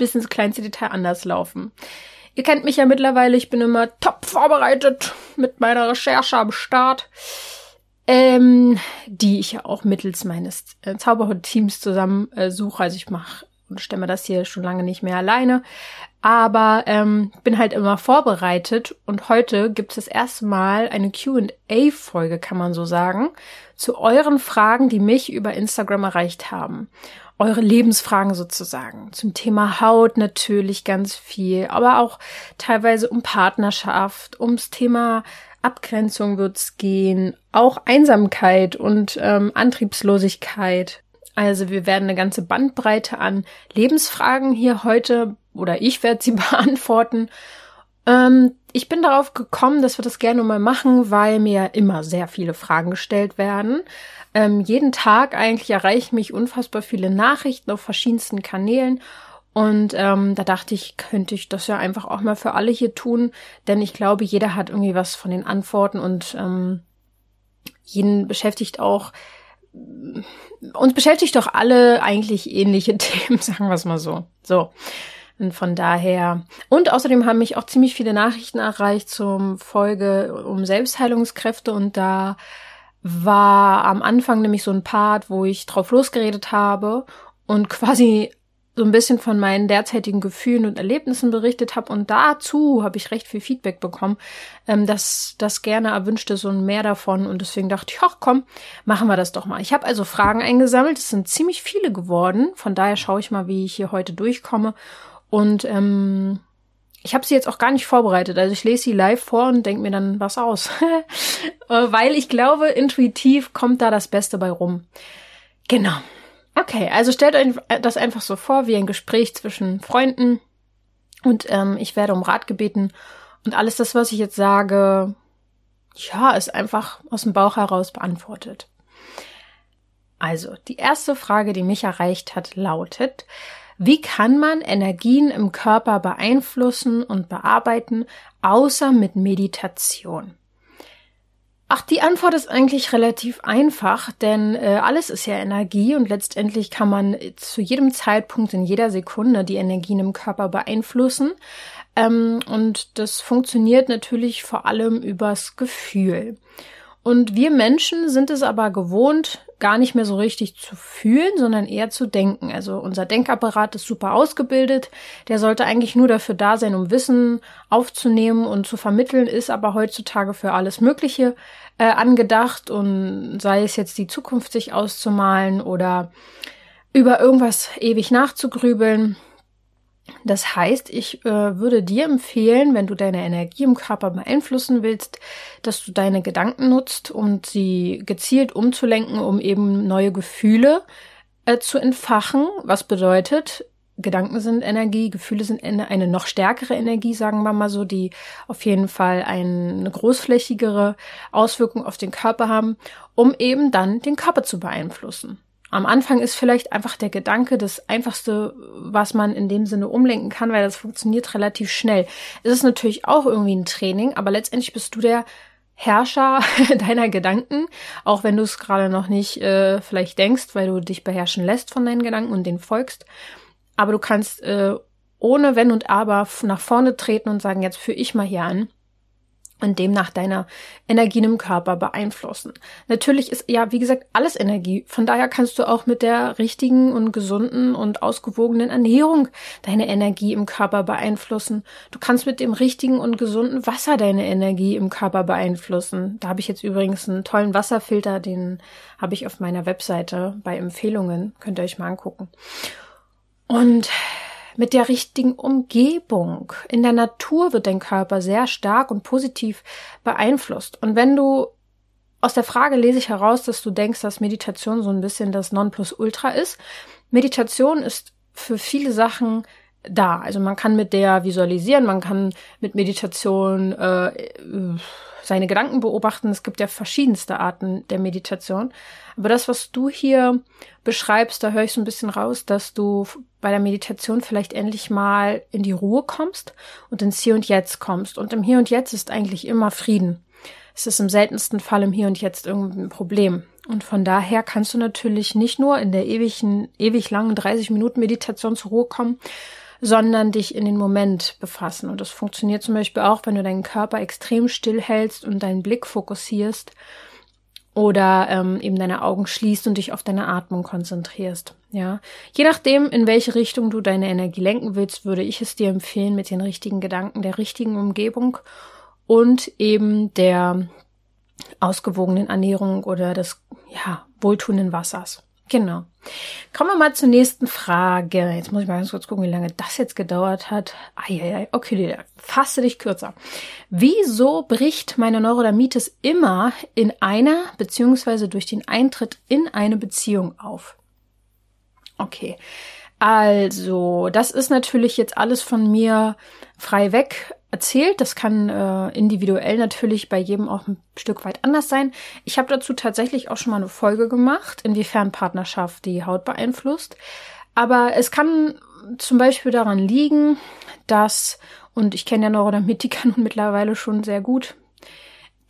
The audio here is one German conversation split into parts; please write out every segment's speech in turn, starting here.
bis ins kleinste Detail anders laufen. Ihr kennt mich ja mittlerweile, ich bin immer top vorbereitet mit meiner Recherche am Start, ähm, die ich ja auch mittels meines äh, Zauberhut-Teams zusammen äh, suche. Also ich mache und stemme das hier schon lange nicht mehr alleine, aber ähm, bin halt immer vorbereitet und heute gibt es das erste Mal eine Q&A-Folge, kann man so sagen, zu euren Fragen, die mich über Instagram erreicht haben eure Lebensfragen sozusagen. Zum Thema Haut natürlich ganz viel, aber auch teilweise um Partnerschaft, ums Thema Abgrenzung wird's gehen, auch Einsamkeit und ähm, Antriebslosigkeit. Also wir werden eine ganze Bandbreite an Lebensfragen hier heute oder ich werde sie beantworten. Ähm, ich bin darauf gekommen, dass wir das gerne mal machen, weil mir immer sehr viele Fragen gestellt werden. Ähm, jeden Tag eigentlich erreichen mich unfassbar viele Nachrichten auf verschiedensten Kanälen. Und ähm, da dachte ich, könnte ich das ja einfach auch mal für alle hier tun, denn ich glaube, jeder hat irgendwie was von den Antworten und ähm, jeden beschäftigt auch, uns beschäftigt doch alle eigentlich ähnliche Themen, sagen wir es mal so. So. Und von daher. Und außerdem haben mich auch ziemlich viele Nachrichten erreicht zum Folge um Selbstheilungskräfte. Und da war am Anfang nämlich so ein Part, wo ich drauf losgeredet habe und quasi so ein bisschen von meinen derzeitigen Gefühlen und Erlebnissen berichtet habe. Und dazu habe ich recht viel Feedback bekommen, ähm, dass das gerne erwünscht ist und mehr davon. Und deswegen dachte ich, ach komm, machen wir das doch mal. Ich habe also Fragen eingesammelt, es sind ziemlich viele geworden, von daher schaue ich mal, wie ich hier heute durchkomme und ähm, ich habe sie jetzt auch gar nicht vorbereitet. Also ich lese sie live vor und denke mir dann was aus. Äh, weil ich glaube, intuitiv kommt da das Beste bei rum. Genau. Okay, also stellt euch das einfach so vor wie ein Gespräch zwischen Freunden. Und ähm, ich werde um Rat gebeten. Und alles das, was ich jetzt sage, ja, ist einfach aus dem Bauch heraus beantwortet. Also, die erste Frage, die mich erreicht hat, lautet, wie kann man Energien im Körper beeinflussen und bearbeiten, außer mit Meditation? Ach, die Antwort ist eigentlich relativ einfach, denn äh, alles ist ja Energie und letztendlich kann man zu jedem Zeitpunkt in jeder Sekunde die Energien im Körper beeinflussen. Ähm, und das funktioniert natürlich vor allem übers Gefühl. Und wir Menschen sind es aber gewohnt, gar nicht mehr so richtig zu fühlen, sondern eher zu denken. Also unser Denkapparat ist super ausgebildet. Der sollte eigentlich nur dafür da sein, um Wissen aufzunehmen und zu vermitteln, ist aber heutzutage für alles Mögliche äh, angedacht und sei es jetzt die Zukunft sich auszumalen oder über irgendwas ewig nachzugrübeln. Das heißt, ich äh, würde dir empfehlen, wenn du deine Energie im Körper beeinflussen willst, dass du deine Gedanken nutzt, um sie gezielt umzulenken, um eben neue Gefühle äh, zu entfachen. Was bedeutet, Gedanken sind Energie, Gefühle sind eine noch stärkere Energie, sagen wir mal so, die auf jeden Fall eine großflächigere Auswirkung auf den Körper haben, um eben dann den Körper zu beeinflussen. Am Anfang ist vielleicht einfach der Gedanke das einfachste, was man in dem Sinne umlenken kann, weil das funktioniert relativ schnell. Es ist natürlich auch irgendwie ein Training, aber letztendlich bist du der Herrscher deiner Gedanken, auch wenn du es gerade noch nicht äh, vielleicht denkst, weil du dich beherrschen lässt von deinen Gedanken und denen folgst. Aber du kannst äh, ohne Wenn und Aber nach vorne treten und sagen, jetzt führe ich mal hier an und demnach deine Energien im Körper beeinflussen. Natürlich ist ja, wie gesagt, alles Energie. Von daher kannst du auch mit der richtigen und gesunden und ausgewogenen Ernährung deine Energie im Körper beeinflussen. Du kannst mit dem richtigen und gesunden Wasser deine Energie im Körper beeinflussen. Da habe ich jetzt übrigens einen tollen Wasserfilter, den habe ich auf meiner Webseite bei Empfehlungen. Könnt ihr euch mal angucken. Und mit der richtigen Umgebung. In der Natur wird dein Körper sehr stark und positiv beeinflusst. Und wenn du aus der Frage lese ich heraus, dass du denkst, dass Meditation so ein bisschen das Nonplusultra ist. Meditation ist für viele Sachen da. Also man kann mit der visualisieren, man kann mit Meditation äh, seine Gedanken beobachten. Es gibt ja verschiedenste Arten der Meditation. Aber das, was du hier beschreibst, da höre ich so ein bisschen raus, dass du bei der Meditation vielleicht endlich mal in die Ruhe kommst und ins Hier und Jetzt kommst. Und im Hier und Jetzt ist eigentlich immer Frieden. Es ist im seltensten Fall im Hier und Jetzt irgendein Problem. Und von daher kannst du natürlich nicht nur in der ewigen, ewig langen 30 Minuten Meditation zur Ruhe kommen, sondern dich in den Moment befassen. Und das funktioniert zum Beispiel auch, wenn du deinen Körper extrem still hältst und deinen Blick fokussierst oder ähm, eben deine Augen schließt und dich auf deine Atmung konzentrierst. Ja, je nachdem, in welche Richtung du deine Energie lenken willst, würde ich es dir empfehlen mit den richtigen Gedanken, der richtigen Umgebung und eben der ausgewogenen Ernährung oder des ja wohltuenden Wassers. Genau. Kommen wir mal zur nächsten Frage. Jetzt muss ich mal ganz kurz gucken, wie lange das jetzt gedauert hat. Eieiei, okay, Lila, fasse dich kürzer. Wieso bricht meine Neurodermitis immer in einer beziehungsweise durch den Eintritt in eine Beziehung auf? Okay. Also, das ist natürlich jetzt alles von mir frei weg erzählt. Das kann äh, individuell natürlich bei jedem auch ein Stück weit anders sein. Ich habe dazu tatsächlich auch schon mal eine Folge gemacht, inwiefern Partnerschaft die Haut beeinflusst. Aber es kann zum Beispiel daran liegen, dass, und ich kenne ja Neurodermitika nun mittlerweile schon sehr gut,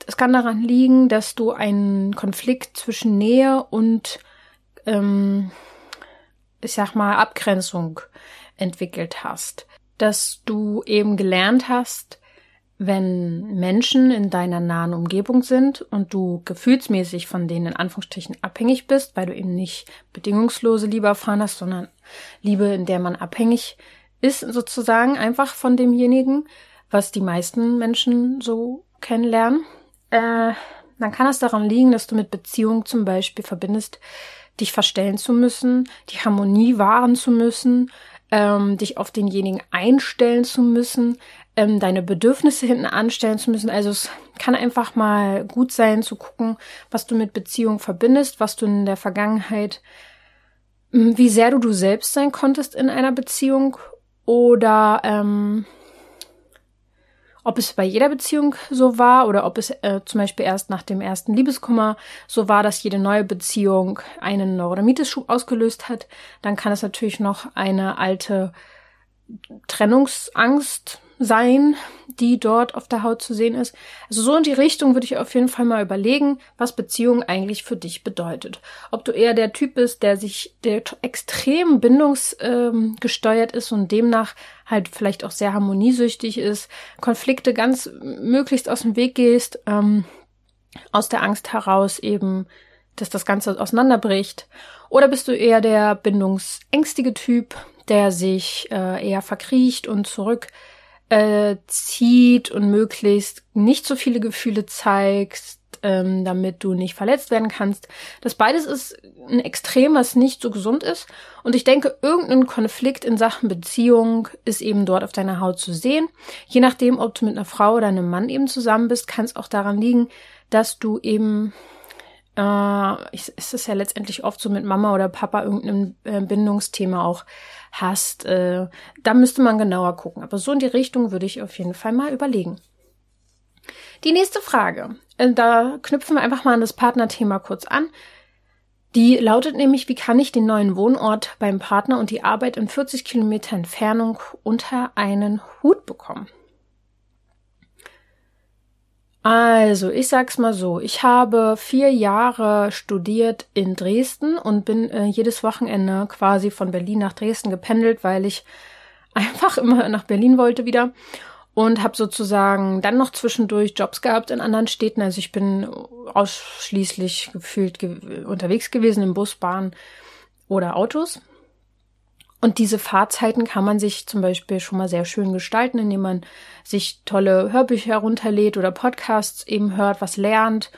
es kann daran liegen, dass du einen Konflikt zwischen Nähe und, ähm, ich sag mal, Abgrenzung entwickelt hast dass du eben gelernt hast, wenn Menschen in deiner nahen Umgebung sind und du gefühlsmäßig von denen in Anführungsstrichen abhängig bist, weil du eben nicht bedingungslose Liebe erfahren hast, sondern Liebe, in der man abhängig ist, sozusagen einfach von demjenigen, was die meisten Menschen so kennenlernen, äh, dann kann es daran liegen, dass du mit Beziehung zum Beispiel verbindest, dich verstellen zu müssen, die Harmonie wahren zu müssen, ähm, dich auf denjenigen einstellen zu müssen, ähm, deine Bedürfnisse hinten anstellen zu müssen. Also es kann einfach mal gut sein zu gucken, was du mit Beziehung verbindest, was du in der Vergangenheit, wie sehr du du selbst sein konntest in einer Beziehung oder ähm, ob es bei jeder Beziehung so war oder ob es äh, zum Beispiel erst nach dem ersten Liebeskummer so war, dass jede neue Beziehung einen Neurodermitis-Schub ausgelöst hat, dann kann es natürlich noch eine alte Trennungsangst sein, die dort auf der Haut zu sehen ist. Also so in die Richtung würde ich auf jeden Fall mal überlegen, was Beziehung eigentlich für dich bedeutet. Ob du eher der Typ bist, der sich, der extrem bindungsgesteuert ähm, ist und demnach halt vielleicht auch sehr harmoniesüchtig ist, Konflikte ganz möglichst aus dem Weg gehst, ähm, aus der Angst heraus eben, dass das Ganze auseinanderbricht. Oder bist du eher der bindungsängstige Typ, der sich äh, eher verkriecht und zurück äh, zieht und möglichst nicht so viele Gefühle zeigst, ähm, damit du nicht verletzt werden kannst. Das beides ist ein Extrem, was nicht so gesund ist. Und ich denke, irgendein Konflikt in Sachen Beziehung ist eben dort auf deiner Haut zu sehen. Je nachdem, ob du mit einer Frau oder einem Mann eben zusammen bist, kann es auch daran liegen, dass du eben äh, ist es ja letztendlich oft so mit Mama oder Papa irgendein äh, Bindungsthema auch hast. Äh, da müsste man genauer gucken. Aber so in die Richtung würde ich auf jeden Fall mal überlegen. Die nächste Frage, äh, da knüpfen wir einfach mal an das Partnerthema kurz an. Die lautet nämlich, wie kann ich den neuen Wohnort beim Partner und die Arbeit in 40 Kilometer Entfernung unter einen Hut bekommen? Also, ich sag's mal so. Ich habe vier Jahre studiert in Dresden und bin äh, jedes Wochenende quasi von Berlin nach Dresden gependelt, weil ich einfach immer nach Berlin wollte wieder und habe sozusagen dann noch zwischendurch Jobs gehabt in anderen Städten. Also ich bin ausschließlich gefühlt ge unterwegs gewesen im Bus, Bahn oder Autos. Und diese Fahrzeiten kann man sich zum Beispiel schon mal sehr schön gestalten, indem man sich tolle Hörbücher herunterlädt oder Podcasts eben hört, was lernt.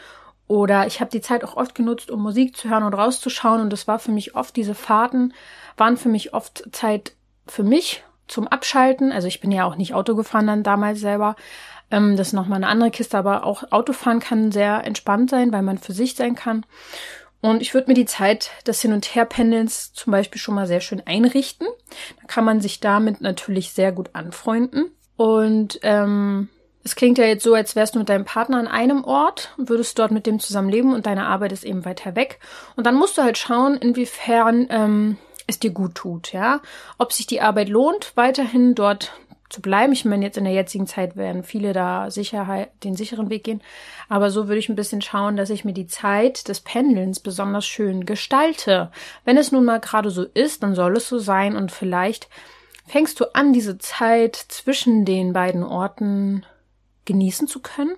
Oder ich habe die Zeit auch oft genutzt, um Musik zu hören und rauszuschauen. Und das war für mich oft, diese Fahrten waren für mich oft Zeit für mich zum Abschalten. Also ich bin ja auch nicht Auto gefahren dann damals selber. Ähm, das ist nochmal eine andere Kiste, aber auch Autofahren kann sehr entspannt sein, weil man für sich sein kann. Und ich würde mir die Zeit des Hin- und Herpendelns zum Beispiel schon mal sehr schön einrichten. Da kann man sich damit natürlich sehr gut anfreunden. Und ähm, es klingt ja jetzt so, als wärst du mit deinem Partner an einem Ort und würdest dort mit dem zusammen leben und deine Arbeit ist eben weiter weg. Und dann musst du halt schauen, inwiefern ähm, es dir gut tut, ja. Ob sich die Arbeit lohnt, weiterhin dort zu bleiben. Ich meine, jetzt in der jetzigen Zeit werden viele da Sicherheit, den sicheren Weg gehen. Aber so würde ich ein bisschen schauen, dass ich mir die Zeit des Pendelns besonders schön gestalte. Wenn es nun mal gerade so ist, dann soll es so sein und vielleicht fängst du an, diese Zeit zwischen den beiden Orten genießen zu können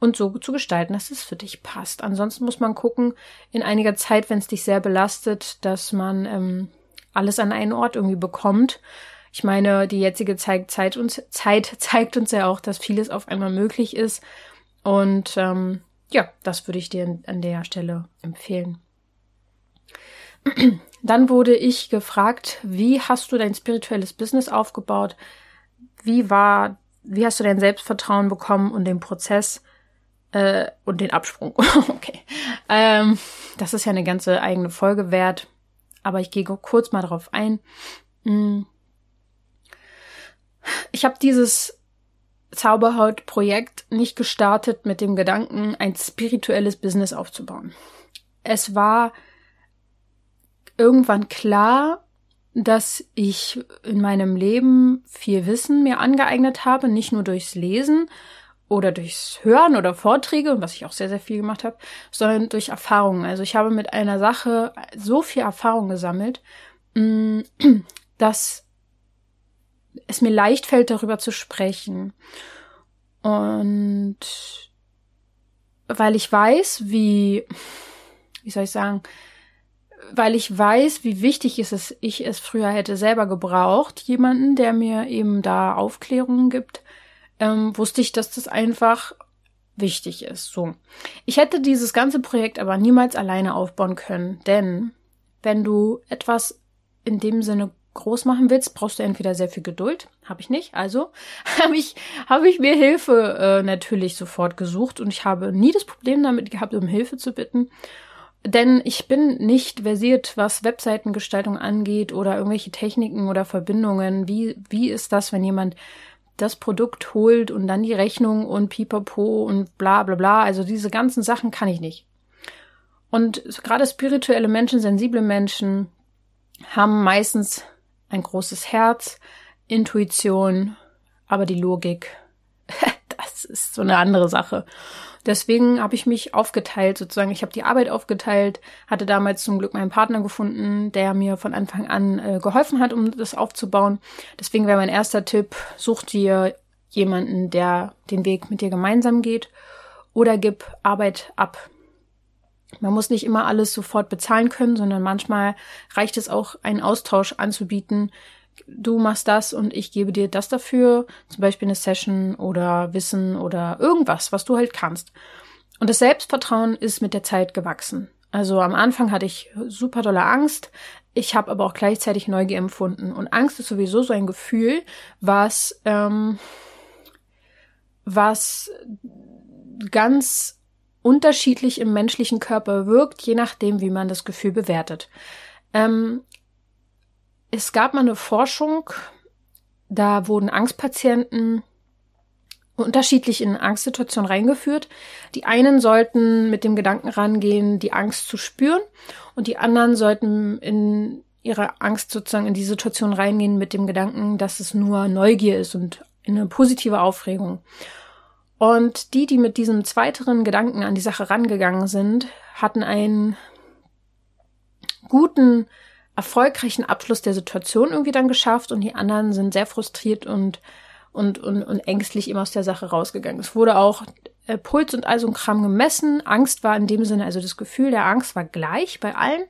und so zu gestalten, dass es für dich passt. Ansonsten muss man gucken, in einiger Zeit, wenn es dich sehr belastet, dass man ähm, alles an einen Ort irgendwie bekommt. Ich meine, die jetzige Zeit, Zeit, uns, Zeit zeigt uns ja auch, dass vieles auf einmal möglich ist. Und ähm, ja, das würde ich dir an der Stelle empfehlen. Dann wurde ich gefragt, wie hast du dein spirituelles Business aufgebaut? Wie war wie hast du dein Selbstvertrauen bekommen und den Prozess äh, und den Absprung? okay. Ähm, das ist ja eine ganze eigene Folge wert, aber ich gehe kurz mal darauf ein. Hm. Ich habe dieses Zauberhaut-Projekt nicht gestartet mit dem Gedanken, ein spirituelles Business aufzubauen. Es war irgendwann klar, dass ich in meinem Leben viel Wissen mir angeeignet habe, nicht nur durchs Lesen oder durchs Hören oder Vorträge, was ich auch sehr, sehr viel gemacht habe, sondern durch Erfahrungen. Also ich habe mit einer Sache so viel Erfahrung gesammelt, mm, dass es mir leicht fällt, darüber zu sprechen. Und weil ich weiß, wie, wie soll ich sagen, weil ich weiß, wie wichtig ist es, ich es früher hätte selber gebraucht, jemanden, der mir eben da Aufklärungen gibt, ähm, wusste ich, dass das einfach wichtig ist. So. Ich hätte dieses ganze Projekt aber niemals alleine aufbauen können, denn wenn du etwas in dem Sinne groß machen willst, brauchst du entweder sehr viel Geduld, habe ich nicht, also habe ich habe ich mir Hilfe äh, natürlich sofort gesucht und ich habe nie das Problem damit gehabt, um Hilfe zu bitten denn ich bin nicht versiert, was Webseitengestaltung angeht oder irgendwelche Techniken oder Verbindungen. Wie, wie ist das, wenn jemand das Produkt holt und dann die Rechnung und pipapo und bla bla bla. Also diese ganzen Sachen kann ich nicht. Und gerade spirituelle Menschen, sensible Menschen haben meistens ein großes Herz, Intuition, aber die Logik, das ist so eine andere Sache. Deswegen habe ich mich aufgeteilt, sozusagen. Ich habe die Arbeit aufgeteilt, hatte damals zum Glück meinen Partner gefunden, der mir von Anfang an äh, geholfen hat, um das aufzubauen. Deswegen wäre mein erster Tipp, such dir jemanden, der den Weg mit dir gemeinsam geht oder gib Arbeit ab. Man muss nicht immer alles sofort bezahlen können, sondern manchmal reicht es auch, einen Austausch anzubieten, du machst das und ich gebe dir das dafür, zum Beispiel eine Session oder Wissen oder irgendwas, was du halt kannst. Und das Selbstvertrauen ist mit der Zeit gewachsen. Also am Anfang hatte ich super dolle Angst, ich habe aber auch gleichzeitig Neugier empfunden. Und Angst ist sowieso so ein Gefühl, was, ähm, was ganz unterschiedlich im menschlichen Körper wirkt, je nachdem, wie man das Gefühl bewertet. Ähm, es gab mal eine Forschung, da wurden Angstpatienten unterschiedlich in Angstsituationen reingeführt. Die einen sollten mit dem Gedanken rangehen, die Angst zu spüren und die anderen sollten in ihrer Angst sozusagen in die Situation reingehen mit dem Gedanken, dass es nur Neugier ist und eine positive Aufregung. Und die, die mit diesem zweiteren Gedanken an die Sache rangegangen sind, hatten einen guten erfolgreichen Abschluss der Situation irgendwie dann geschafft und die anderen sind sehr frustriert und und, und, und ängstlich immer aus der Sache rausgegangen. Es wurde auch äh, Puls und all so ein Kram gemessen. Angst war in dem Sinne, also das Gefühl der Angst war gleich bei allen,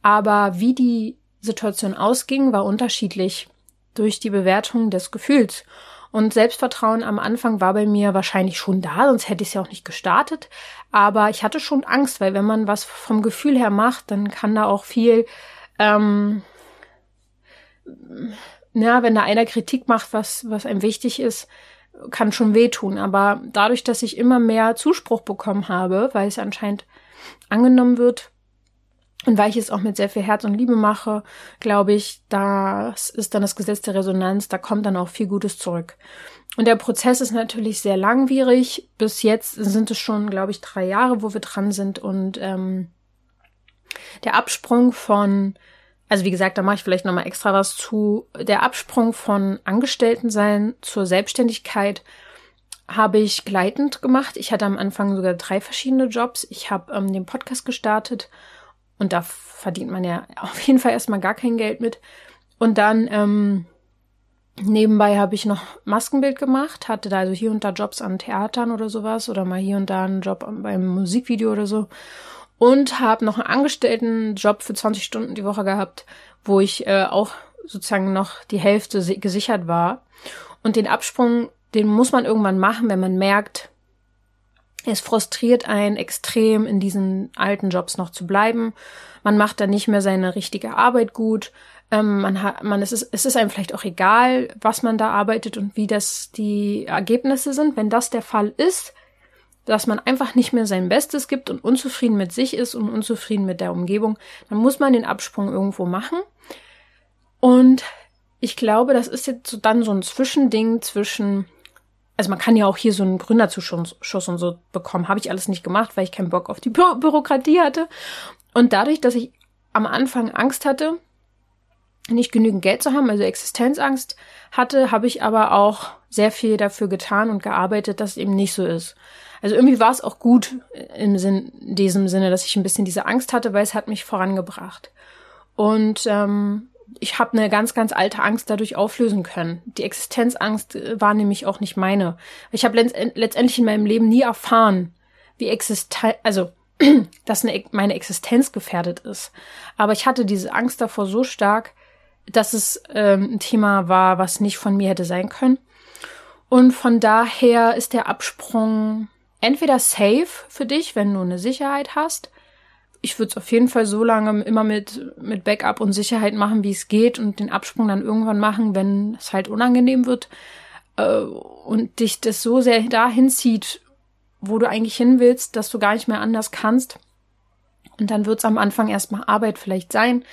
aber wie die Situation ausging, war unterschiedlich durch die Bewertung des Gefühls. Und Selbstvertrauen am Anfang war bei mir wahrscheinlich schon da, sonst hätte ich es ja auch nicht gestartet. Aber ich hatte schon Angst, weil wenn man was vom Gefühl her macht, dann kann da auch viel ähm, ja, wenn da einer Kritik macht, was, was einem wichtig ist, kann schon wehtun. Aber dadurch, dass ich immer mehr Zuspruch bekommen habe, weil es anscheinend angenommen wird, Und weil ich es auch mit sehr viel Herz und Liebe mache, glaube ich, das ist dann das Gesetz der Resonanz, da kommt dann auch viel Gutes zurück. Und der Prozess ist natürlich sehr langwierig. Bis jetzt sind es schon, glaube ich, drei Jahre, wo wir dran sind. Und ähm, der Absprung von, also wie gesagt, da mache ich vielleicht nochmal extra was zu, der Absprung von Angestelltensein zur Selbstständigkeit habe ich gleitend gemacht. Ich hatte am Anfang sogar drei verschiedene Jobs. Ich habe ähm, den Podcast gestartet und da verdient man ja auf jeden Fall erstmal gar kein Geld mit. Und dann ähm, nebenbei habe ich noch Maskenbild gemacht, hatte da also hier und da Jobs an Theatern oder sowas oder mal hier und da einen Job beim Musikvideo oder so. Und habe noch einen Angestelltenjob für 20 Stunden die Woche gehabt, wo ich äh, auch sozusagen noch die Hälfte gesichert war. Und den Absprung den muss man irgendwann machen, wenn man merkt, es frustriert einen extrem, in diesen alten Jobs noch zu bleiben. Man macht dann nicht mehr seine richtige Arbeit gut. Ähm, man hat, man, es ist, es ist einem vielleicht auch egal, was man da arbeitet und wie das die Ergebnisse sind. Wenn das der Fall ist, dass man einfach nicht mehr sein Bestes gibt und unzufrieden mit sich ist und unzufrieden mit der Umgebung, dann muss man den Absprung irgendwo machen. Und ich glaube, das ist jetzt so dann so ein Zwischending zwischen also man kann ja auch hier so einen Gründerzuschuss und so bekommen. Habe ich alles nicht gemacht, weil ich keinen Bock auf die Bü Bürokratie hatte. Und dadurch, dass ich am Anfang Angst hatte, nicht genügend Geld zu haben, also Existenzangst hatte, habe ich aber auch sehr viel dafür getan und gearbeitet, dass es eben nicht so ist. Also irgendwie war es auch gut im Sinn, in diesem Sinne, dass ich ein bisschen diese Angst hatte, weil es hat mich vorangebracht. Und ähm, ich habe eine ganz, ganz alte Angst dadurch auflösen können. Die Existenzangst äh, war nämlich auch nicht meine. Ich habe letztendlich in meinem Leben nie erfahren, wie Existenz, also dass eine, meine Existenz gefährdet ist. Aber ich hatte diese Angst davor so stark, dass es ähm, ein Thema war, was nicht von mir hätte sein können. Und von daher ist der Absprung entweder safe für dich, wenn du eine Sicherheit hast, ich würde es auf jeden Fall so lange immer mit, mit Backup und Sicherheit machen, wie es geht und den Absprung dann irgendwann machen, wenn es halt unangenehm wird äh, und dich das so sehr dahin zieht, wo du eigentlich hin willst, dass du gar nicht mehr anders kannst. Und dann wird es am Anfang erstmal Arbeit vielleicht sein,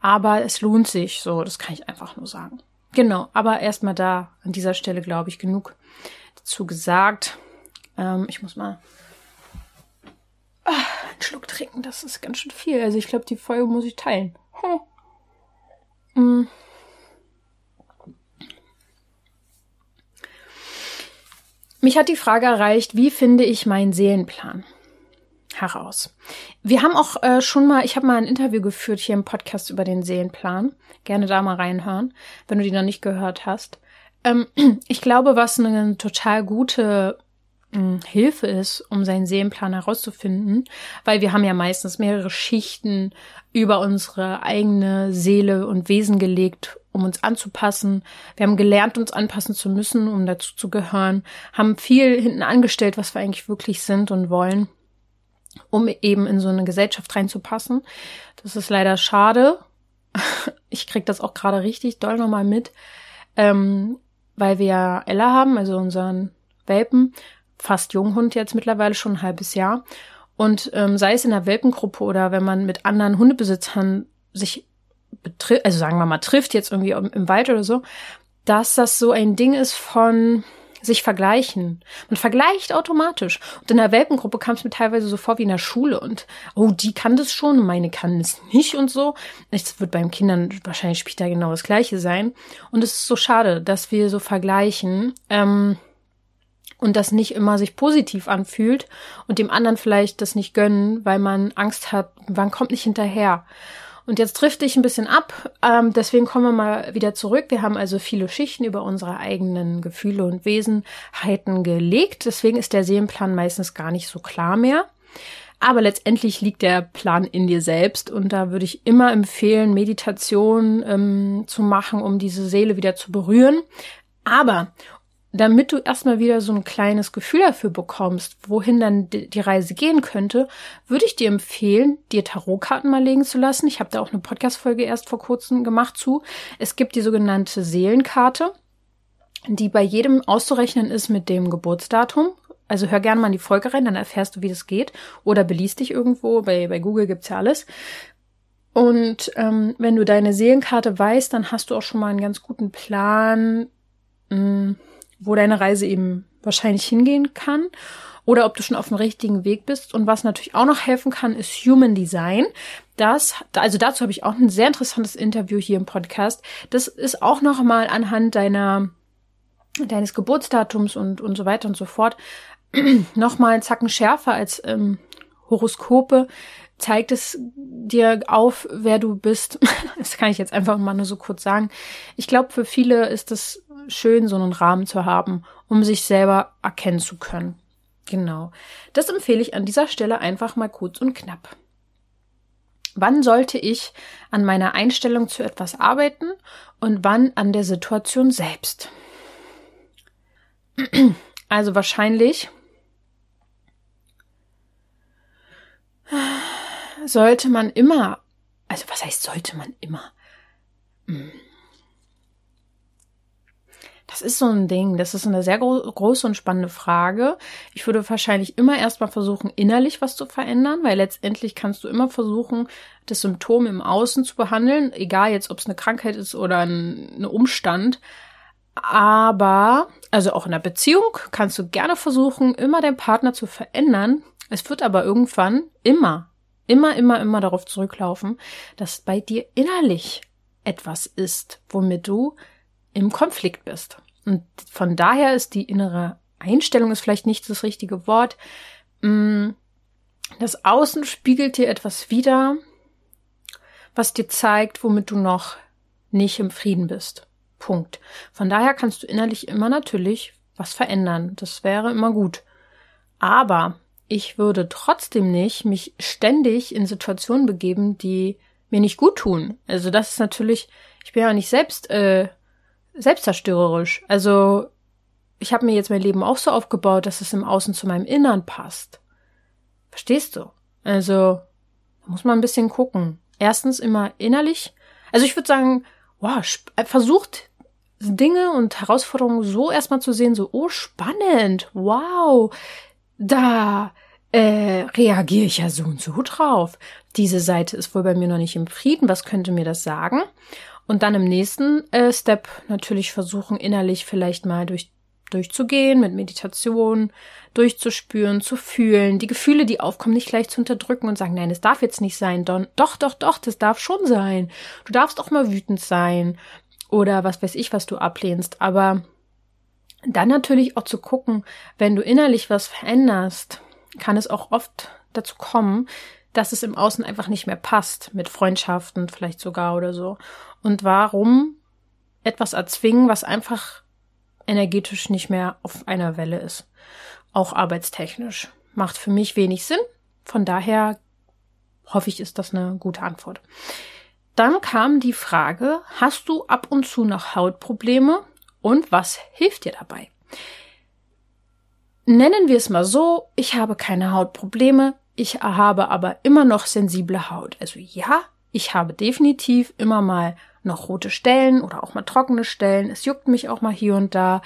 aber es lohnt sich, so, das kann ich einfach nur sagen. Genau, aber erstmal da an dieser Stelle, glaube ich, genug dazu gesagt. Ähm, ich muss mal Ah, einen Schluck trinken, das ist ganz schön viel. Also ich glaube, die Folge muss ich teilen. Hm. Mm. Mich hat die Frage erreicht, wie finde ich meinen Seelenplan heraus? Wir haben auch äh, schon mal, ich habe mal ein Interview geführt hier im Podcast über den Seelenplan. Gerne da mal reinhören, wenn du die noch nicht gehört hast. Ähm, ich glaube, was eine total gute Hilfe ist, um seinen Seelenplan herauszufinden, weil wir haben ja meistens mehrere Schichten über unsere eigene Seele und Wesen gelegt, um uns anzupassen. Wir haben gelernt, uns anpassen zu müssen, um dazu zu gehören, haben viel hinten angestellt, was wir eigentlich wirklich sind und wollen, um eben in so eine Gesellschaft reinzupassen. Das ist leider schade. Ich krieg das auch gerade richtig doll nochmal mit, ähm, weil wir Ella haben, also unseren Welpen, fast Junghund jetzt mittlerweile schon ein halbes Jahr. Und ähm, sei es in der Welpengruppe oder wenn man mit anderen Hundebesitzern sich betrifft, also sagen wir mal trifft, jetzt irgendwie im Wald oder so, dass das so ein Ding ist von sich vergleichen. Man vergleicht automatisch. Und in der Welpengruppe kam es mir teilweise so vor wie in der Schule und, oh, die kann das schon, meine kann es nicht und so. Es wird beim Kindern wahrscheinlich später genau das Gleiche sein. Und es ist so schade, dass wir so vergleichen. Ähm, und das nicht immer sich positiv anfühlt und dem anderen vielleicht das nicht gönnen, weil man Angst hat, man kommt nicht hinterher. Und jetzt trifft dich ein bisschen ab, ähm, deswegen kommen wir mal wieder zurück. Wir haben also viele Schichten über unsere eigenen Gefühle und Wesenheiten gelegt, deswegen ist der Seelenplan meistens gar nicht so klar mehr. Aber letztendlich liegt der Plan in dir selbst und da würde ich immer empfehlen, Meditation ähm, zu machen, um diese Seele wieder zu berühren. Aber damit du erstmal wieder so ein kleines Gefühl dafür bekommst, wohin dann die Reise gehen könnte, würde ich dir empfehlen, dir Tarotkarten mal legen zu lassen. Ich habe da auch eine Podcast-Folge erst vor kurzem gemacht zu. Es gibt die sogenannte Seelenkarte, die bei jedem auszurechnen ist mit dem Geburtsdatum. Also hör gerne mal in die Folge rein, dann erfährst du, wie das geht. Oder beließ dich irgendwo, bei, bei Google gibt's ja alles. Und ähm, wenn du deine Seelenkarte weißt, dann hast du auch schon mal einen ganz guten Plan, mh, mm, wo deine Reise eben wahrscheinlich hingehen kann oder ob du schon auf dem richtigen Weg bist. Und was natürlich auch noch helfen kann, ist Human Design. Das, also dazu habe ich auch ein sehr interessantes Interview hier im Podcast. Das ist auch noch mal anhand deiner deines Geburtsdatums und und so weiter und so fort noch mal einen Zacken schärfer als ähm, Horoskope zeigt es dir auf, wer du bist. Das kann ich jetzt einfach mal nur so kurz sagen. Ich glaube, für viele ist es schön, so einen Rahmen zu haben, um sich selber erkennen zu können. Genau. Das empfehle ich an dieser Stelle einfach mal kurz und knapp. Wann sollte ich an meiner Einstellung zu etwas arbeiten und wann an der Situation selbst? Also wahrscheinlich sollte man immer, also was heißt sollte man immer? Das ist so ein Ding. Das ist eine sehr gro große und spannende Frage. Ich würde wahrscheinlich immer erstmal versuchen, innerlich was zu verändern, weil letztendlich kannst du immer versuchen, das Symptom im Außen zu behandeln, egal jetzt, ob es eine Krankheit ist oder ein, ein Umstand. Aber, also auch in einer Beziehung kannst du gerne versuchen, immer deinen Partner zu verändern. Es wird aber irgendwann immer immer, immer, immer darauf zurücklaufen, dass bei dir innerlich etwas ist, womit du im Konflikt bist. Und von daher ist die innere Einstellung ist vielleicht nicht das richtige Wort. Mm, das Außen spiegelt dir etwas wider, was dir zeigt, womit du noch nicht im Frieden bist. Punkt. Von daher kannst du innerlich immer natürlich was verändern. Das wäre immer gut. Aber ich würde trotzdem nicht mich ständig in Situationen begeben, die mir nicht gut tun. Also das ist natürlich, ich bin ja nicht selbst äh, selbstzerstörerisch. Also ich habe mir jetzt mein Leben auch so aufgebaut, dass es im Außen zu meinem Innern passt. Verstehst du? Also muss man ein bisschen gucken. Erstens immer innerlich. Also ich würde sagen, wow, äh, versucht Dinge und Herausforderungen so erstmal zu sehen, so, oh, spannend, wow, da äh, reagiere ich ja so und so drauf. Diese Seite ist wohl bei mir noch nicht im Frieden. Was könnte mir das sagen? Und dann im nächsten äh, Step natürlich versuchen, innerlich vielleicht mal durch, durchzugehen, mit Meditation durchzuspüren, zu fühlen, die Gefühle, die aufkommen, nicht gleich zu unterdrücken und sagen, nein, es darf jetzt nicht sein. Don, doch, doch, doch, das darf schon sein. Du darfst auch mal wütend sein oder was weiß ich, was du ablehnst. Aber dann natürlich auch zu gucken, wenn du innerlich was veränderst, kann es auch oft dazu kommen, dass es im Außen einfach nicht mehr passt, mit Freundschaften vielleicht sogar oder so. Und warum etwas erzwingen, was einfach energetisch nicht mehr auf einer Welle ist. Auch arbeitstechnisch. Macht für mich wenig Sinn. Von daher hoffe ich, ist das eine gute Antwort. Dann kam die Frage, hast du ab und zu noch Hautprobleme und was hilft dir dabei? Nennen wir es mal so, ich habe keine Hautprobleme, ich habe aber immer noch sensible Haut. Also ja, ich habe definitiv immer mal noch rote Stellen oder auch mal trockene Stellen. Es juckt mich auch mal hier und da.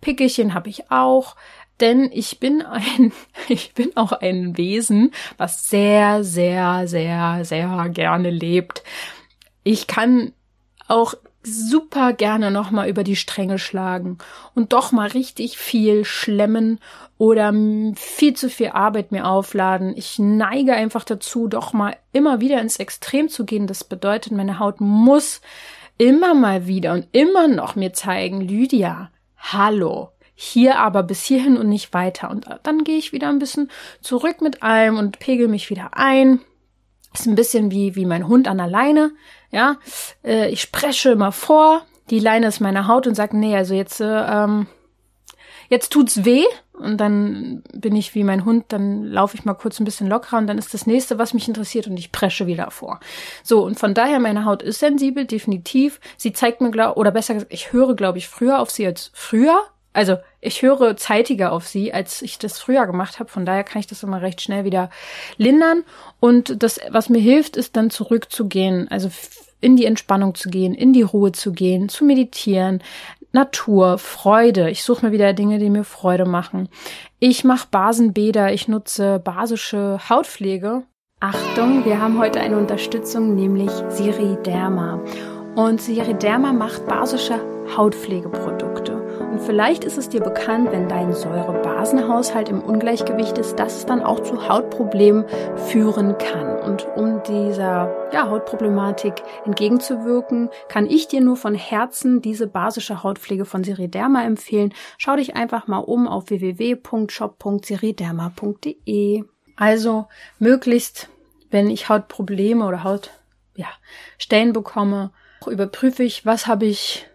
Pickelchen habe ich auch, denn ich bin ein, ich bin auch ein Wesen, was sehr, sehr, sehr, sehr gerne lebt. Ich kann auch super gerne nochmal über die Stränge schlagen und doch mal richtig viel schlemmen oder viel zu viel Arbeit mir aufladen. Ich neige einfach dazu, doch mal immer wieder ins Extrem zu gehen. Das bedeutet, meine Haut muss immer mal wieder und immer noch mir zeigen, Lydia, hallo, hier aber bis hierhin und nicht weiter. Und dann gehe ich wieder ein bisschen zurück mit allem und pegel mich wieder ein. Ist ein bisschen wie, wie mein Hund an der Leine. Ja, äh, ich spreche immer vor, die Leine ist meine Haut und sage, nee, also jetzt, äh, ähm, jetzt tut's weh. Und dann bin ich wie mein Hund, dann laufe ich mal kurz ein bisschen lockerer und dann ist das nächste, was mich interessiert und ich presche wieder vor. So, und von daher, meine Haut ist sensibel, definitiv. Sie zeigt mir, oder besser gesagt, ich höre, glaube ich, früher auf sie als früher. Also ich höre zeitiger auf sie, als ich das früher gemacht habe. Von daher kann ich das immer recht schnell wieder lindern. Und das, was mir hilft, ist dann zurückzugehen, also in die Entspannung zu gehen, in die Ruhe zu gehen, zu meditieren, Natur, Freude. Ich suche mir wieder Dinge, die mir Freude machen. Ich mache Basenbäder, ich nutze basische Hautpflege. Achtung, wir haben heute eine Unterstützung, nämlich Siriderma. Und Siriderma macht basische Hautpflegeprodukte. Und vielleicht ist es dir bekannt, wenn dein Säurebasenhaushalt im Ungleichgewicht ist, dass es dann auch zu Hautproblemen führen kann. Und um dieser ja, Hautproblematik entgegenzuwirken, kann ich dir nur von Herzen diese basische Hautpflege von Siriderma empfehlen. Schau dich einfach mal um auf www.shop.siriderma.de. Also möglichst, wenn ich Hautprobleme oder Haut ja, bekomme, überprüfe ich, was habe ich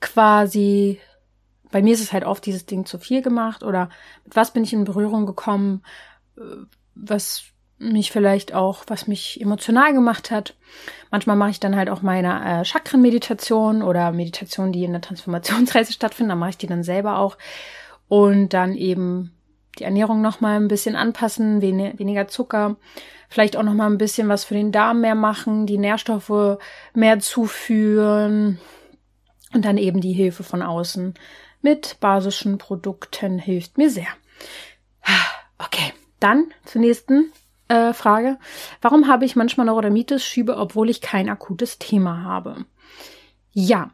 quasi, bei mir ist es halt oft dieses Ding zu viel gemacht oder mit was bin ich in Berührung gekommen, äh, was mich vielleicht auch, was mich emotional gemacht hat. Manchmal mache ich dann halt auch meine äh, Chakren-Meditation oder Meditation, die in der Transformationsreise stattfinden. Dann mache ich die dann selber auch. Und dann eben die Ernährung nochmal ein bisschen anpassen, wen weniger Zucker. Vielleicht auch nochmal ein bisschen was für den Darm mehr machen, die Nährstoffe mehr zuführen. Und dann eben die Hilfe von außen mit basischen Produkten hilft mir sehr. Okay, dann zur nächsten äh, Frage. Warum habe ich manchmal Neurodermitis schiebe, obwohl ich kein akutes Thema habe? Ja.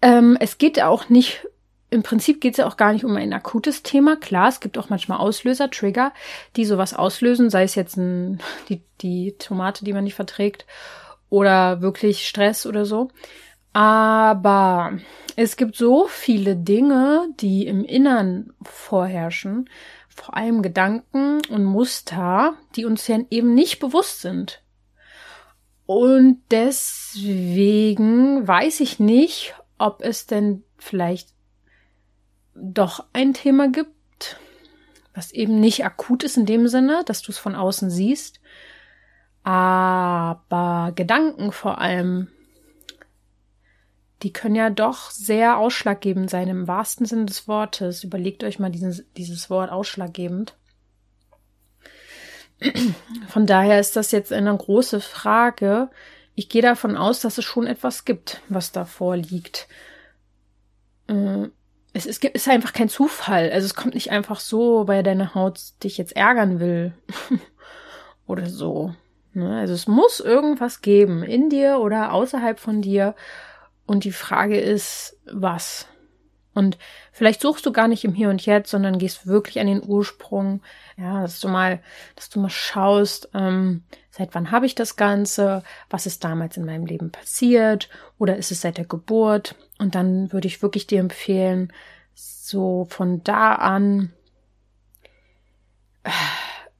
Ähm, es geht auch nicht, im Prinzip geht es ja auch gar nicht um ein akutes Thema. Klar, es gibt auch manchmal Auslöser, Trigger, die sowas auslösen, sei es jetzt ein, die, die Tomate, die man nicht verträgt, oder wirklich Stress oder so. Aber es gibt so viele Dinge, die im Innern vorherrschen, vor allem Gedanken und Muster, die uns ja eben nicht bewusst sind. Und deswegen weiß ich nicht, ob es denn vielleicht doch ein Thema gibt, was eben nicht akut ist in dem Sinne, dass du es von außen siehst, aber Gedanken vor allem, die können ja doch sehr ausschlaggebend sein im wahrsten Sinne des Wortes. Überlegt euch mal dieses, dieses Wort ausschlaggebend. Von daher ist das jetzt eine große Frage. Ich gehe davon aus, dass es schon etwas gibt, was davor liegt. Äh, es ist, ist einfach kein Zufall. Also es kommt nicht einfach so, weil deine Haut dich jetzt ärgern will. oder so. Ne? Also es muss irgendwas geben, in dir oder außerhalb von dir, und die Frage ist, was? Und vielleicht suchst du gar nicht im Hier und Jetzt, sondern gehst wirklich an den Ursprung. Ja, dass du mal, dass du mal schaust, ähm, seit wann habe ich das Ganze? Was ist damals in meinem Leben passiert? Oder ist es seit der Geburt? Und dann würde ich wirklich dir empfehlen, so von da an äh,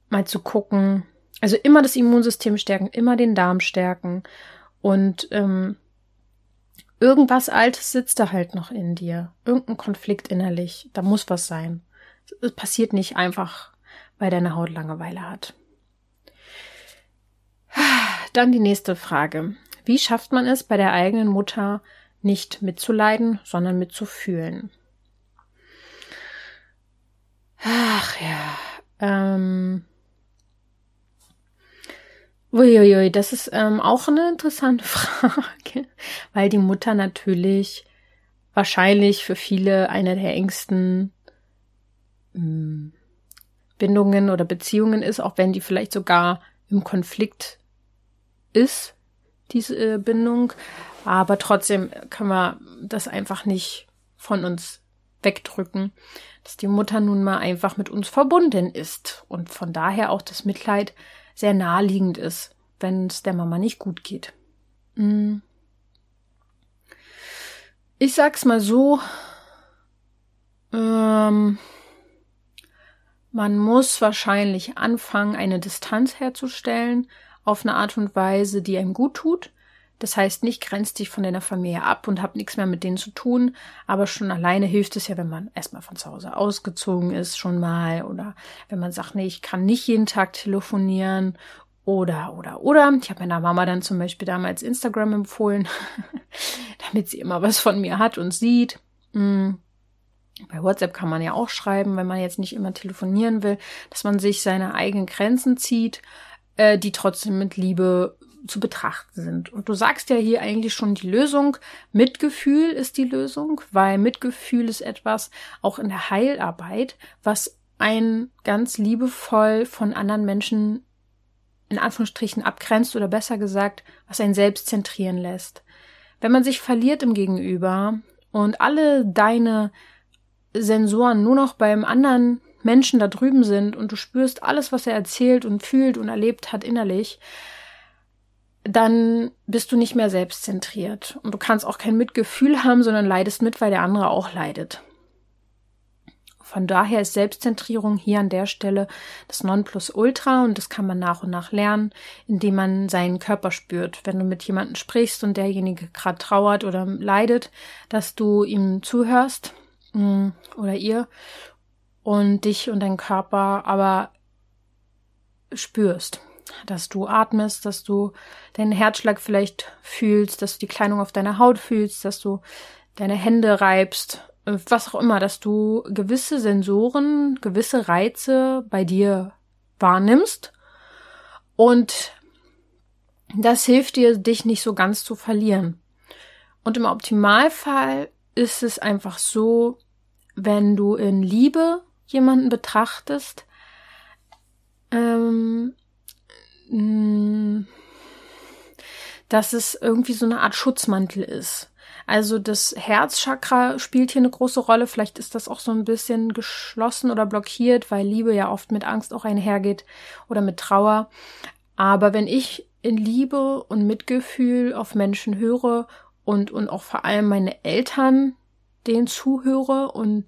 mal zu gucken. Also immer das Immunsystem stärken, immer den Darm stärken und ähm, irgendwas Altes sitzt da halt noch in dir. Irgendein Konflikt innerlich. Da muss was sein. Es passiert nicht einfach, weil deine Haut Langeweile hat. Dann die nächste Frage. Wie schafft man es, bei der eigenen Mutter nicht mitzuleiden, sondern mitzufühlen? Ach ja. Ähm, Uiuiui, das ist ähm, auch eine interessante Frage, weil die Mutter natürlich wahrscheinlich für viele eine der engsten ähm, Bindungen oder Beziehungen ist, auch wenn die vielleicht sogar im Konflikt ist, diese äh, Bindung. Aber trotzdem können wir das einfach nicht von uns wegdrücken, dass die Mutter nun mal einfach mit uns verbunden ist und von daher auch das Mitleid sehr naheliegend ist, wenn es der Mama nicht gut geht. Mm. Ich sag's mal so, ähm, man muss wahrscheinlich anfangen, eine Distanz herzustellen auf eine Art und Weise, die einem gut tut. Das heißt, nicht grenzt dich von deiner Familie ab und hab nichts mehr mit denen zu tun, aber schon alleine hilft es ja, wenn man erstmal von zu Hause ausgezogen ist, schon mal, oder wenn man sagt, nee, ich kann nicht jeden Tag telefonieren oder, oder, oder. Ich habe meiner Mama dann zum Beispiel damals Instagram empfohlen, damit sie immer was von mir hat und sieht. Hm. Bei WhatsApp kann man ja auch schreiben, wenn man jetzt nicht immer telefonieren will, dass man sich seine eigenen Grenzen zieht, äh, die trotzdem mit Liebe zu betrachten sind. Und du sagst ja hier eigentlich schon die Lösung. Mitgefühl ist die Lösung, weil Mitgefühl ist etwas auch in der Heilarbeit, was ein ganz liebevoll von anderen Menschen in Anführungsstrichen abgrenzt oder besser gesagt, was einen selbst zentrieren lässt. Wenn man sich verliert im Gegenüber und alle deine Sensoren nur noch beim anderen Menschen da drüben sind und du spürst alles, was er erzählt und fühlt und erlebt hat innerlich, dann bist du nicht mehr selbstzentriert. Und du kannst auch kein Mitgefühl haben, sondern leidest mit, weil der andere auch leidet. Von daher ist Selbstzentrierung hier an der Stelle das Nonplusultra und das kann man nach und nach lernen, indem man seinen Körper spürt. Wenn du mit jemandem sprichst und derjenige gerade trauert oder leidet, dass du ihm zuhörst mm, oder ihr und dich und deinen Körper aber spürst. Dass du atmest, dass du deinen Herzschlag vielleicht fühlst, dass du die Kleidung auf deiner Haut fühlst, dass du deine Hände reibst, äh, was auch immer, dass du gewisse Sensoren, gewisse Reize bei dir wahrnimmst und das hilft dir, dich nicht so ganz zu verlieren. Und im Optimalfall ist es einfach so, wenn du in Liebe jemanden betrachtest, ähm, mm, dass es irgendwie so eine Art Schutzmantel ist. Also das Herzchakra spielt hier eine große Rolle. Vielleicht ist das auch so ein bisschen geschlossen oder blockiert, weil Liebe ja oft mit Angst auch einhergeht oder mit Trauer. Aber wenn ich in Liebe und Mitgefühl auf Menschen höre und, und auch vor allem meine Eltern denen zuhöre und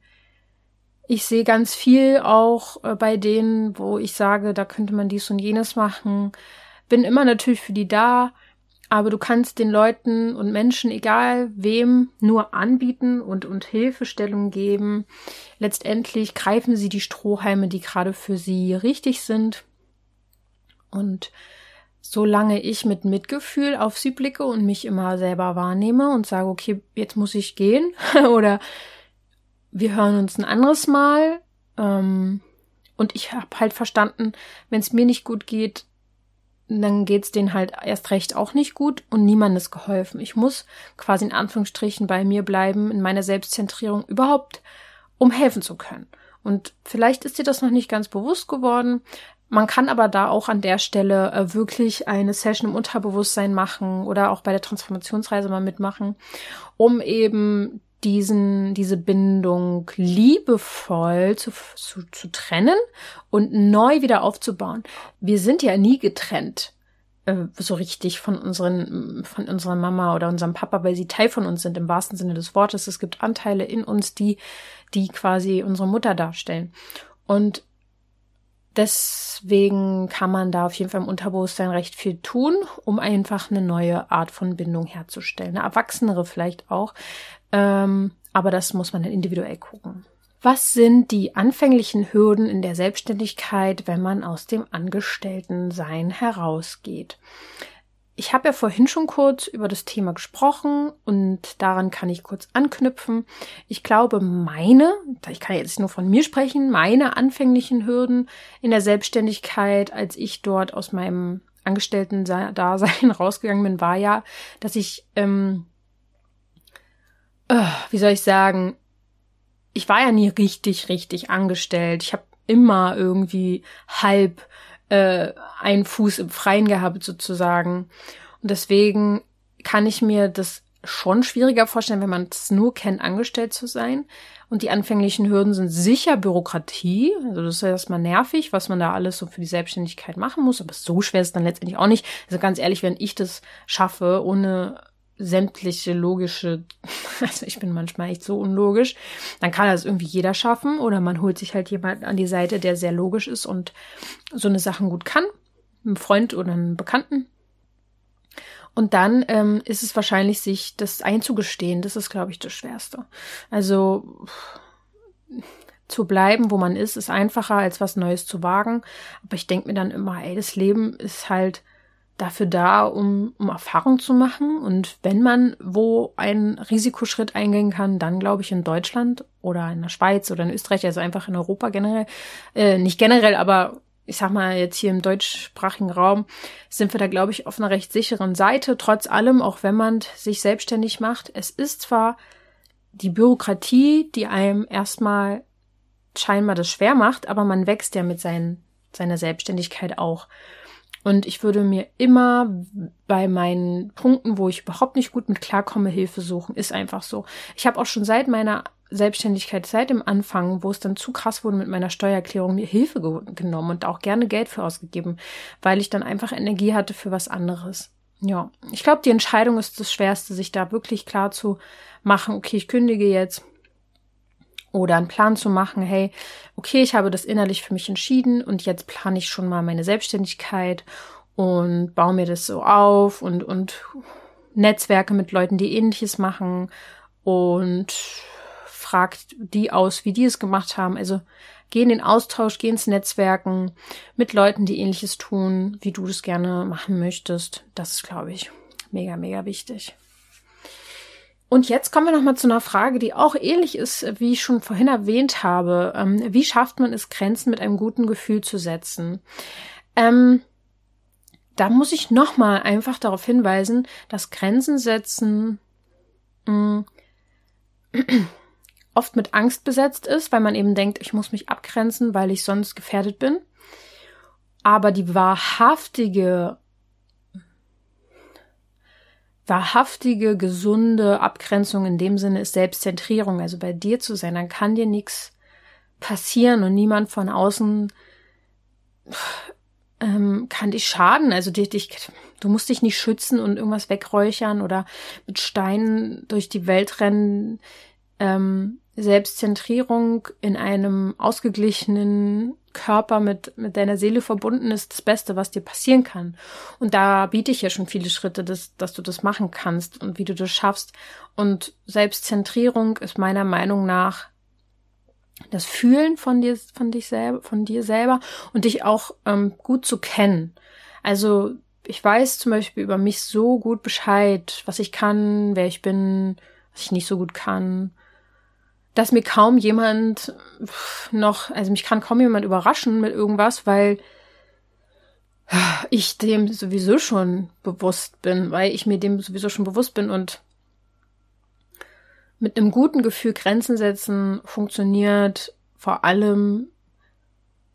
ich sehe ganz viel auch äh, bei denen, wo ich sage, da könnte man dies und jenes machen. Bin immer natürlich für die da, aber du kannst den Leuten und Menschen, egal wem, nur anbieten und, und Hilfestellung geben. Letztendlich greifen sie die Strohhalme, die gerade für sie richtig sind. Und solange ich mit Mitgefühl auf sie blicke und mich immer selber wahrnehme und sage, okay, jetzt muss ich gehen oder wir hören uns ein anderes Mal. Ähm, und ich habe halt verstanden, wenn es mir nicht gut geht, dann geht's denen halt erst recht auch nicht gut und niemand ist geholfen. Ich muss quasi in Anführungsstrichen bei mir bleiben, in meiner Selbstzentrierung überhaupt, um helfen zu können. Und vielleicht ist dir das noch nicht ganz bewusst geworden. Man kann aber da auch an der Stelle äh, wirklich eine Session im Unterbewusstsein machen oder auch bei der Transformationsreise mal mitmachen, um eben diesen, diese Bindung liebevoll zu, zu, zu trennen und neu wieder aufzubauen. Wir sind ja nie getrennt äh, so richtig von unseren, von unserer Mama oder unserem Papa, weil sie Teil von uns sind im wahrsten Sinne des Wortes. Es gibt Anteile in uns, die, die quasi unsere Mutter darstellen. Und deswegen kann man da auf jeden Fall im Unterbewusstsein recht viel tun, um einfach eine neue Art von Bindung herzustellen. Eine erwachsenere vielleicht auch, ähm, aber das muss man dann individuell gucken. Was sind die anfänglichen Hürden in der Selbstständigkeit, wenn man aus dem Angestelltensein herausgeht? Ich habe ja vorhin schon kurz über das Thema gesprochen und daran kann ich kurz anknüpfen. Ich glaube, meine, ich kann jetzt nur von mir sprechen, meine anfänglichen Hürden in der Selbstständigkeit, als ich dort aus meinem Angestellten-Dasein rausgegangen bin, war ja, dass ich ähm, wie soll ich sagen, ich war ja nie richtig, richtig angestellt. Ich habe immer irgendwie halb äh, einen Fuß im Freien gehabt sozusagen. Und deswegen kann ich mir das schon schwieriger vorstellen, wenn man es nur kennt, angestellt zu sein. Und die anfänglichen Hürden sind sicher Bürokratie. Also das ist erstmal nervig, was man da alles so für die Selbstständigkeit machen muss. Aber so schwer ist es dann letztendlich auch nicht. Also ganz ehrlich, wenn ich das schaffe, ohne sämtliche logische, also ich bin manchmal echt so unlogisch, dann kann das irgendwie jeder schaffen oder man holt sich halt jemanden an die Seite, der sehr logisch ist und so eine Sachen gut kann, einen Freund oder einen Bekannten. Und dann ähm, ist es wahrscheinlich, sich das einzugestehen, das ist, glaube ich, das Schwerste. Also zu bleiben, wo man ist, ist einfacher, als was Neues zu wagen. Aber ich denke mir dann immer, ey, das Leben ist halt dafür da, um, um Erfahrung zu machen. Und wenn man wo einen Risikoschritt eingehen kann, dann glaube ich in Deutschland oder in der Schweiz oder in Österreich, also einfach in Europa generell, äh, nicht generell, aber ich sag mal jetzt hier im deutschsprachigen Raum, sind wir da, glaube ich, auf einer recht sicheren Seite. Trotz allem, auch wenn man sich selbstständig macht, es ist zwar die Bürokratie, die einem erstmal scheinbar das schwer macht, aber man wächst ja mit seinen, seiner Selbstständigkeit auch. Und ich würde mir immer bei meinen Punkten, wo ich überhaupt nicht gut mit klarkomme, Hilfe suchen. Ist einfach so. Ich habe auch schon seit meiner Selbstständigkeit, seit dem Anfang, wo es dann zu krass wurde mit meiner Steuererklärung, mir Hilfe ge genommen und auch gerne Geld für ausgegeben, weil ich dann einfach Energie hatte für was anderes. Ja, ich glaube, die Entscheidung ist das Schwerste, sich da wirklich klar zu machen, okay, ich kündige jetzt oder einen Plan zu machen, hey, okay, ich habe das innerlich für mich entschieden und jetzt plane ich schon mal meine Selbstständigkeit und baue mir das so auf und, und Netzwerke mit Leuten, die ähnliches machen und fragt die aus, wie die es gemacht haben. Also geh in den Austausch, geh ins Netzwerken mit Leuten, die ähnliches tun, wie du das gerne machen möchtest. Das ist, glaube ich, mega, mega wichtig. Und jetzt kommen wir nochmal zu einer Frage, die auch ähnlich ist, wie ich schon vorhin erwähnt habe. Ähm, wie schafft man es, Grenzen mit einem guten Gefühl zu setzen? Ähm, da muss ich nochmal einfach darauf hinweisen, dass Grenzen setzen mh, mm, oft mit Angst besetzt ist, weil man eben denkt, ich muss mich abgrenzen, weil ich sonst gefährdet bin. Aber die wahrhaftige wahrhaftige, gesunde Abgrenzung in dem Sinne ist Selbstzentrierung, also bei dir zu sein, dann kann dir nichts passieren und niemand von außen ähm, kann dich schaden. Also dich, dich, du musst dich nicht schützen und irgendwas wegräuchern oder mit Steinen durch die Welt rennen. Ähm, Selbstzentrierung in einem ausgeglichenen Körper mit, mit deiner Seele verbunden ist, das Beste, was dir passieren kann. Und da biete ich ja schon viele Schritte, dass, dass du das machen kannst und wie du das schaffst. Und Selbstzentrierung ist meiner Meinung nach das Fühlen von dir, von dich selber, von dir selber und dich auch ähm, gut zu kennen. Also ich weiß zum Beispiel über mich so gut Bescheid, was ich kann, wer ich bin, was ich nicht so gut kann dass mir kaum jemand noch, also mich kann kaum jemand überraschen mit irgendwas, weil ich dem sowieso schon bewusst bin, weil ich mir dem sowieso schon bewusst bin und mit einem guten Gefühl Grenzen setzen funktioniert vor allem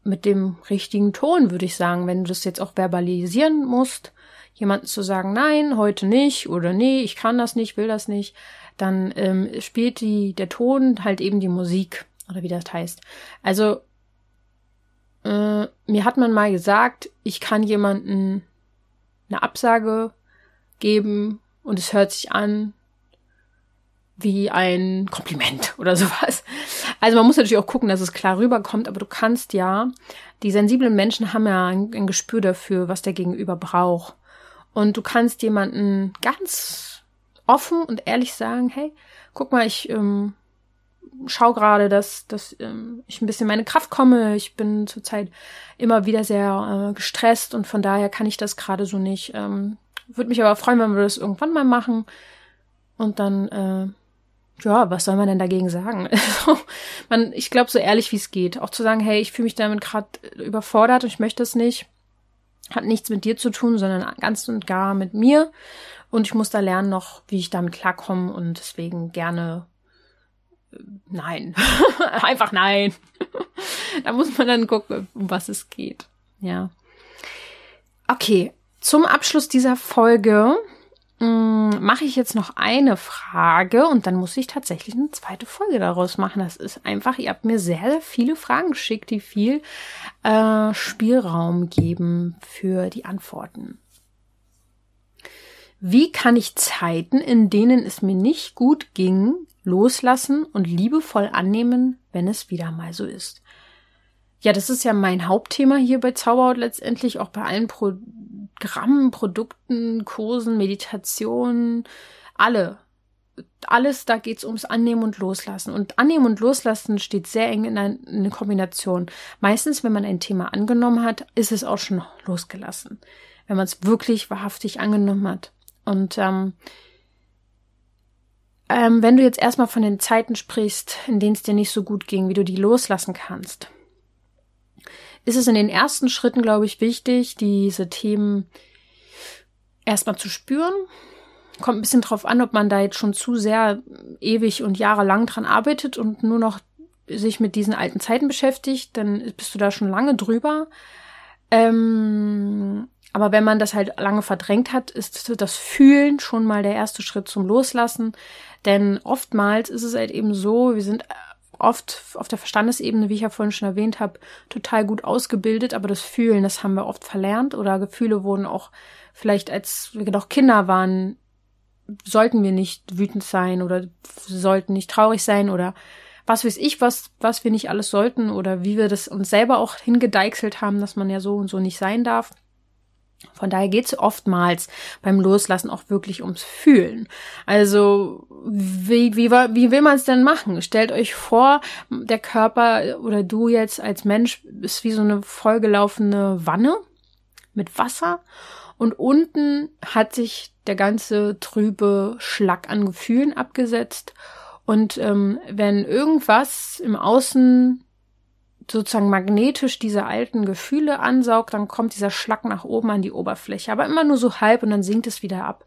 mit dem richtigen Ton, würde ich sagen, wenn du das jetzt auch verbalisieren musst, jemanden zu sagen, nein, heute nicht oder nee, ich kann das nicht, will das nicht, dann ähm, spielt die, der Ton halt eben die Musik oder wie das heißt. Also äh, mir hat man mal gesagt, ich kann jemanden eine Absage geben und es hört sich an wie ein Kompliment oder sowas. Also man muss natürlich auch gucken, dass es klar rüberkommt, aber du kannst ja, die sensiblen Menschen haben ja ein, ein Gespür dafür, was der Gegenüber braucht. Und du kannst jemanden ganz offen und ehrlich sagen, hey, guck mal, ich ähm, schau gerade, dass, dass ähm, ich ein bisschen meine Kraft komme. Ich bin zurzeit immer wieder sehr äh, gestresst und von daher kann ich das gerade so nicht. Ähm, Würde mich aber freuen, wenn wir das irgendwann mal machen. Und dann, äh, ja, was soll man denn dagegen sagen? Also, man, ich glaube, so ehrlich wie es geht. Auch zu sagen, hey, ich fühle mich damit gerade überfordert und ich möchte es nicht. Hat nichts mit dir zu tun, sondern ganz und gar mit mir. Und ich muss da lernen noch, wie ich damit klarkomme und deswegen gerne äh, nein. Einfach nein. da muss man dann gucken, um was es geht. Ja. Okay. Zum Abschluss dieser Folge mm, mache ich jetzt noch eine Frage und dann muss ich tatsächlich eine zweite Folge daraus machen. Das ist einfach, ihr habt mir sehr, sehr viele Fragen geschickt, die viel äh, Spielraum geben für die Antworten. Wie kann ich Zeiten, in denen es mir nicht gut ging, loslassen und liebevoll annehmen, wenn es wieder mal so ist? Ja, das ist ja mein Hauptthema hier bei Zauberhaut letztendlich, auch bei allen Programmen, Produkten, Kursen, Meditationen, alle. Alles, da geht's ums Annehmen und Loslassen. Und Annehmen und Loslassen steht sehr eng in einer Kombination. Meistens, wenn man ein Thema angenommen hat, ist es auch schon losgelassen. Wenn man es wirklich wahrhaftig angenommen hat. Und ähm, ähm, wenn du jetzt erstmal von den Zeiten sprichst, in denen es dir nicht so gut ging, wie du die loslassen kannst, ist es in den ersten Schritten, glaube ich, wichtig, diese Themen erstmal zu spüren. Kommt ein bisschen drauf an, ob man da jetzt schon zu sehr ewig und jahrelang dran arbeitet und nur noch sich mit diesen alten Zeiten beschäftigt, dann bist du da schon lange drüber. Ähm, aber wenn man das halt lange verdrängt hat, ist das Fühlen schon mal der erste Schritt zum Loslassen. Denn oftmals ist es halt eben so, wir sind oft auf der Verstandesebene, wie ich ja vorhin schon erwähnt habe, total gut ausgebildet, aber das Fühlen, das haben wir oft verlernt oder Gefühle wurden auch vielleicht als wir noch Kinder waren, sollten wir nicht wütend sein oder sollten nicht traurig sein oder was weiß ich, was, was wir nicht alles sollten oder wie wir das uns selber auch hingedeichselt haben, dass man ja so und so nicht sein darf. Von daher geht es oftmals beim Loslassen auch wirklich ums Fühlen. Also wie, wie, wie will man es denn machen? Stellt euch vor, der Körper oder du jetzt als Mensch ist wie so eine vollgelaufene Wanne mit Wasser und unten hat sich der ganze trübe Schlag an Gefühlen abgesetzt. Und ähm, wenn irgendwas im Außen sozusagen magnetisch diese alten Gefühle ansaugt, dann kommt dieser Schlag nach oben an die Oberfläche. Aber immer nur so halb und dann sinkt es wieder ab.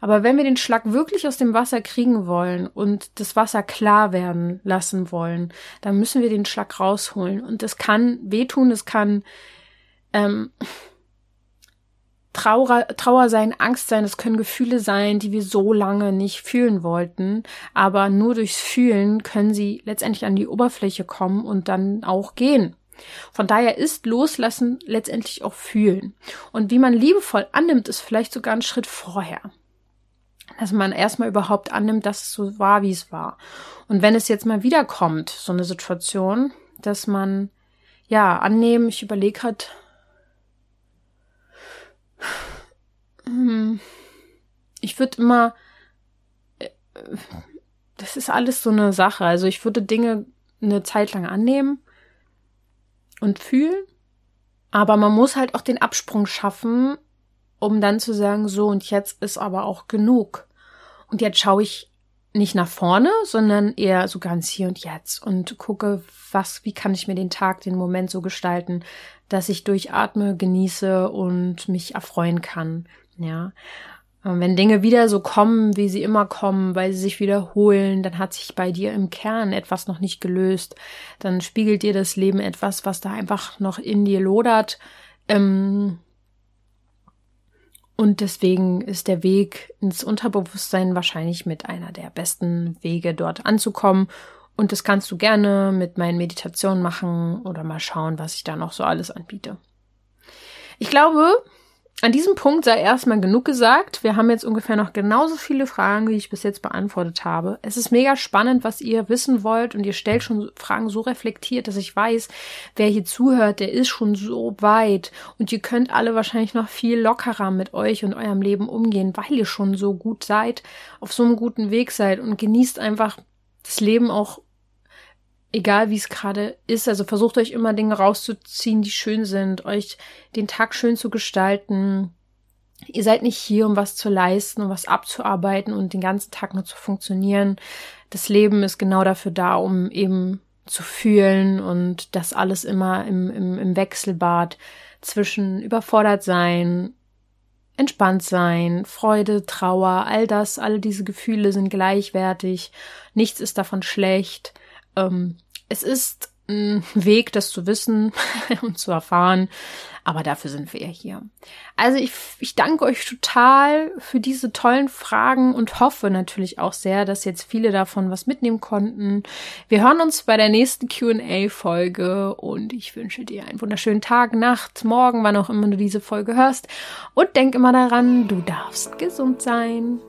Aber wenn wir den Schlag wirklich aus dem Wasser kriegen wollen und das Wasser klar werden lassen wollen, dann müssen wir den Schlag rausholen. Und das kann wehtun, es kann ähm, Trauer, Trauer sein, Angst sein, das können Gefühle sein, die wir so lange nicht fühlen wollten. Aber nur durchs Fühlen können sie letztendlich an die Oberfläche kommen und dann auch gehen. Von daher ist Loslassen letztendlich auch fühlen. Und wie man liebevoll annimmt, ist vielleicht sogar ein Schritt vorher. Dass man erstmal überhaupt annimmt, dass es so war, wie es war. Und wenn es jetzt mal wiederkommt, so eine Situation, dass man ja annehmen, ich überlege halt, Ich würde immer, äh, das ist alles so eine Sache. Also ich würde Dinge eine Zeit lang annehmen und fühlen, aber man muss halt auch den Absprung schaffen, um dann zu sagen, so und jetzt ist aber auch genug. Und jetzt schaue ich nicht nach vorne, sondern eher so ganz hier und jetzt und gucke, was, wie kann ich mir den Tag, den Moment so gestalten, dass ich durchatme, genieße und mich erfreuen kann. Ja. Wenn Dinge wieder so kommen, wie sie immer kommen, weil sie sich wiederholen, dann hat sich bei dir im Kern etwas noch nicht gelöst. Dann spiegelt dir das Leben etwas, was da einfach noch in dir lodert. Ähm, und deswegen ist der Weg ins Unterbewusstsein wahrscheinlich mit einer der besten Wege dort anzukommen und das kannst du gerne mit meinen Meditationen machen oder mal schauen, was ich da noch so alles anbiete. Ich glaube, an diesem Punkt sei erstmal genug gesagt. Wir haben jetzt ungefähr noch genauso viele Fragen, wie ich bis jetzt beantwortet habe. Es ist mega spannend, was ihr wissen wollt und ihr stellt schon Fragen so reflektiert, dass ich weiß, wer hier zuhört, der ist schon so weit und ihr könnt alle wahrscheinlich noch viel lockerer mit euch und eurem Leben umgehen, weil ihr schon so gut seid, auf so einem guten Weg seid und genießt einfach das Leben auch egal wie es gerade ist. Also versucht euch immer Dinge rauszuziehen, die schön sind, euch den Tag schön zu gestalten. Ihr seid nicht hier, um was zu leisten, um was abzuarbeiten und den ganzen Tag nur zu funktionieren. Das Leben ist genau dafür da, um eben zu fühlen und das alles immer im, im, im Wechselbad zwischen überfordert sein, entspannt sein, Freude, Trauer, all das, alle diese Gefühle sind gleichwertig. Nichts ist davon schlecht. Ähm, es ist ein Weg, das zu wissen und zu erfahren, aber dafür sind wir ja hier. Also ich, ich danke euch total für diese tollen Fragen und hoffe natürlich auch sehr, dass jetzt viele davon was mitnehmen konnten. Wir hören uns bei der nächsten QA-Folge und ich wünsche dir einen wunderschönen Tag, Nacht, Morgen, wann auch immer du diese Folge hörst. Und denk immer daran, du darfst gesund sein.